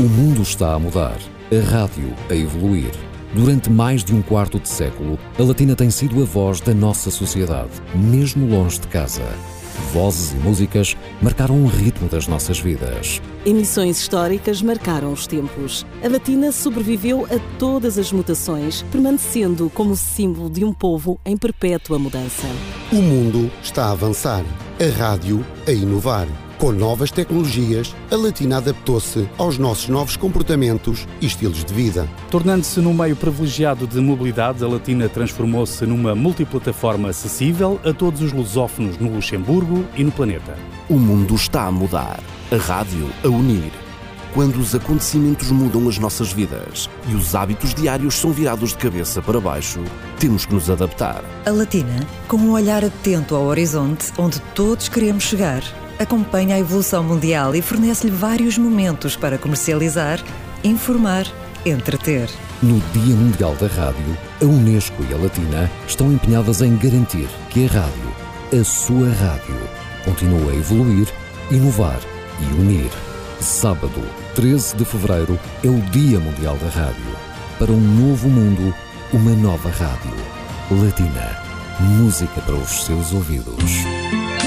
O mundo está a mudar, a rádio a evoluir. Durante mais de um quarto de século, a Latina tem sido a voz da nossa sociedade, mesmo longe de casa. Vozes e músicas marcaram o ritmo das nossas vidas. Emissões históricas marcaram os tempos. A Latina sobreviveu a todas as mutações, permanecendo como símbolo de um povo em perpétua mudança. O mundo está a avançar, a rádio a inovar. Com novas tecnologias, a Latina adaptou-se aos nossos novos comportamentos e estilos de vida. Tornando-se num meio privilegiado de mobilidade, a Latina transformou-se numa multiplataforma acessível a todos os lusófonos no Luxemburgo e no planeta. O mundo está a mudar, a rádio a unir. Quando os acontecimentos mudam as nossas vidas e os hábitos diários são virados de cabeça para baixo, temos que nos adaptar. A Latina, com um olhar atento ao horizonte onde todos queremos chegar acompanha a evolução mundial e fornece-lhe vários momentos para comercializar, informar, entreter. No Dia Mundial da Rádio, a Unesco e a Latina estão empenhadas em garantir que a rádio, a sua rádio, continue a evoluir, inovar e unir. Sábado, 13 de fevereiro, é o Dia Mundial da Rádio. Para um novo mundo, uma nova rádio. Latina. Música para os seus ouvidos.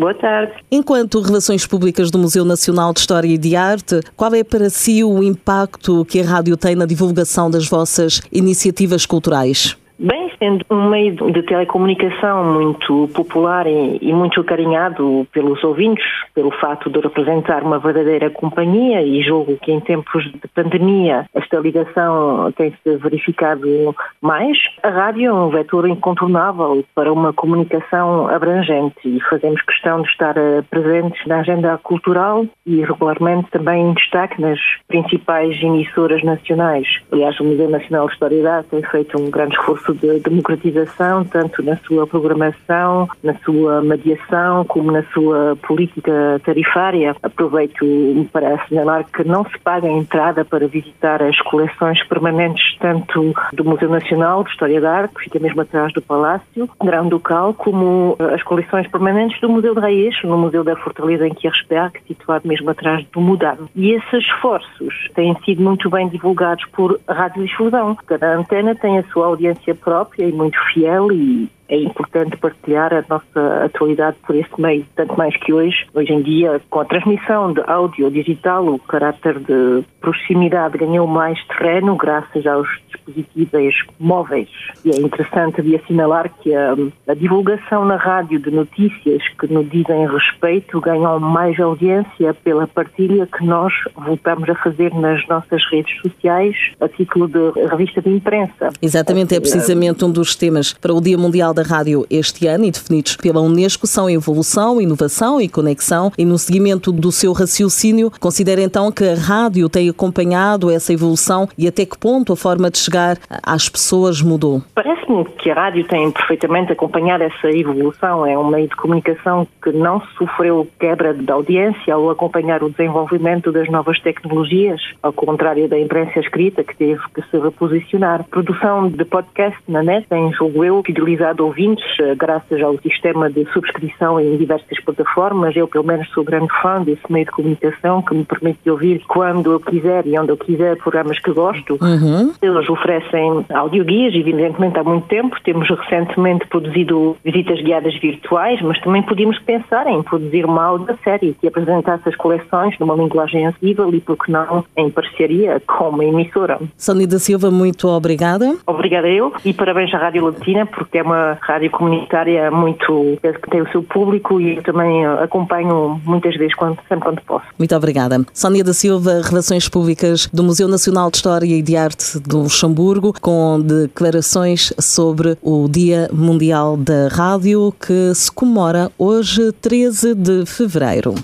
Boa tarde. Enquanto Relações Públicas do Museu Nacional de História e de Arte, qual é para si o impacto que a rádio tem na divulgação das vossas iniciativas culturais? Bem, sendo um meio de telecomunicação muito popular e, e, muito acarinhado pelos ouvintes, pelo fato de representar uma verdadeira companhia, e julgo que em tempos de pandemia esta ligação tem-se verificado mais, a rádio é um vetor incontornável para uma comunicação abrangente e fazemos questão de estar eh, presentes na agenda cultural e regularmente também em destaque nas principais emissoras nacionais. Aliás, o Museu Nacional de História da Arte tem feito um grande esforço de democratização, tanto na sua programação, na sua mediação, como na sua política tarifária. Aproveito para assenalar que não se paga a entrada para visitar as coleções permanentes, tanto do Museu Nacional de História da Arte, que fica mesmo atrás do Palácio Grão Ducal, como as coleções permanentes do Museu de Reis, no Museu da Fortaleza em Kiersberg, situado mesmo atrás do Mudano. E esses esforços têm sido muito bem divulgados por radiodifusão. Cada antena tem a sua audiência própria e muito fiel e é importante partilhar a nossa atualidade por esse meio, tanto mais que hoje, hoje em dia, com a transmissão de áudio digital, o caráter de proximidade ganhou mais terreno graças aos dispositivos móveis. E é interessante de assinalar que a, a divulgação na rádio de notícias que nos dizem respeito ganham mais audiência pela partilha que nós voltamos a fazer nas nossas redes sociais a título de revista de imprensa. Exatamente, é precisamente um dos temas para o Dia Mundial da da rádio este ano e definidos pela Unesco são evolução, inovação e conexão. E no seguimento do seu raciocínio, considera então que a rádio tem acompanhado essa evolução e até que ponto a forma de chegar às pessoas mudou? Parece-me que a rádio tem perfeitamente acompanhado essa evolução. É um meio de comunicação que não sofreu quebra de audiência ao acompanhar o desenvolvimento das novas tecnologias, ao contrário da imprensa escrita que teve que se reposicionar. Produção de podcast na net tem, julgo eu, fidelizado ouvintes, eh, graças ao sistema de subscrição em diversas plataformas. Eu, pelo menos, sou grande fã desse meio de comunicação que me permite ouvir quando eu quiser e onde eu quiser programas que gosto. Uhum. Eles oferecem audioguias, evidentemente, há muito tempo. Temos recentemente produzido visitas guiadas virtuais, mas também podíamos pensar em produzir uma audiosérie que apresentasse as coleções numa linguagem acessível e, por que não, em parceria com uma emissora. Sônia da Silva, muito obrigada. Obrigada eu e parabéns à Rádio Latina, porque é uma rádio comunitária muito que tem o seu público e eu também acompanho muitas vezes quando, sempre quando posso. Muito obrigada. Sónia da Silva, Relações Públicas do Museu Nacional de História e de Arte do Luxemburgo, com declarações sobre o Dia Mundial da Rádio que se comemora hoje, 13 de fevereiro.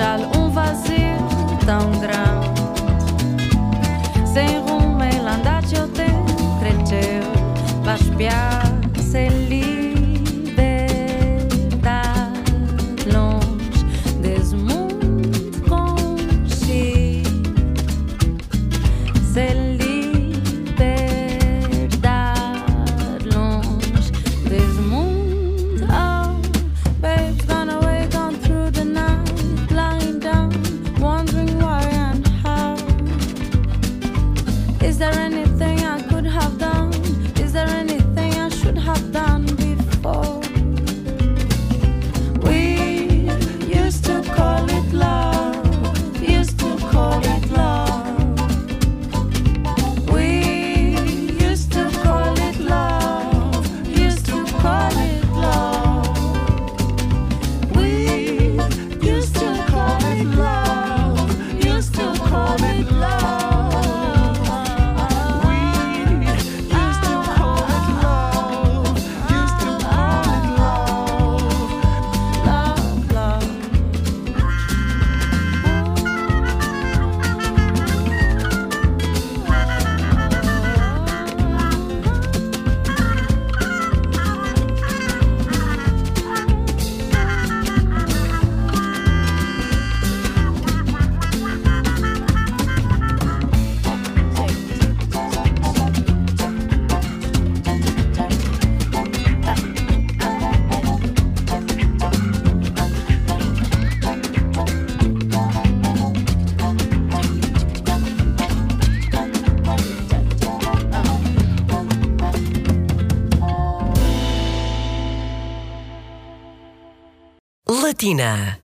deixá-lo um vazio tão grande. Sem rumo, ele andar eu te cresceu, vai espiar. Latina.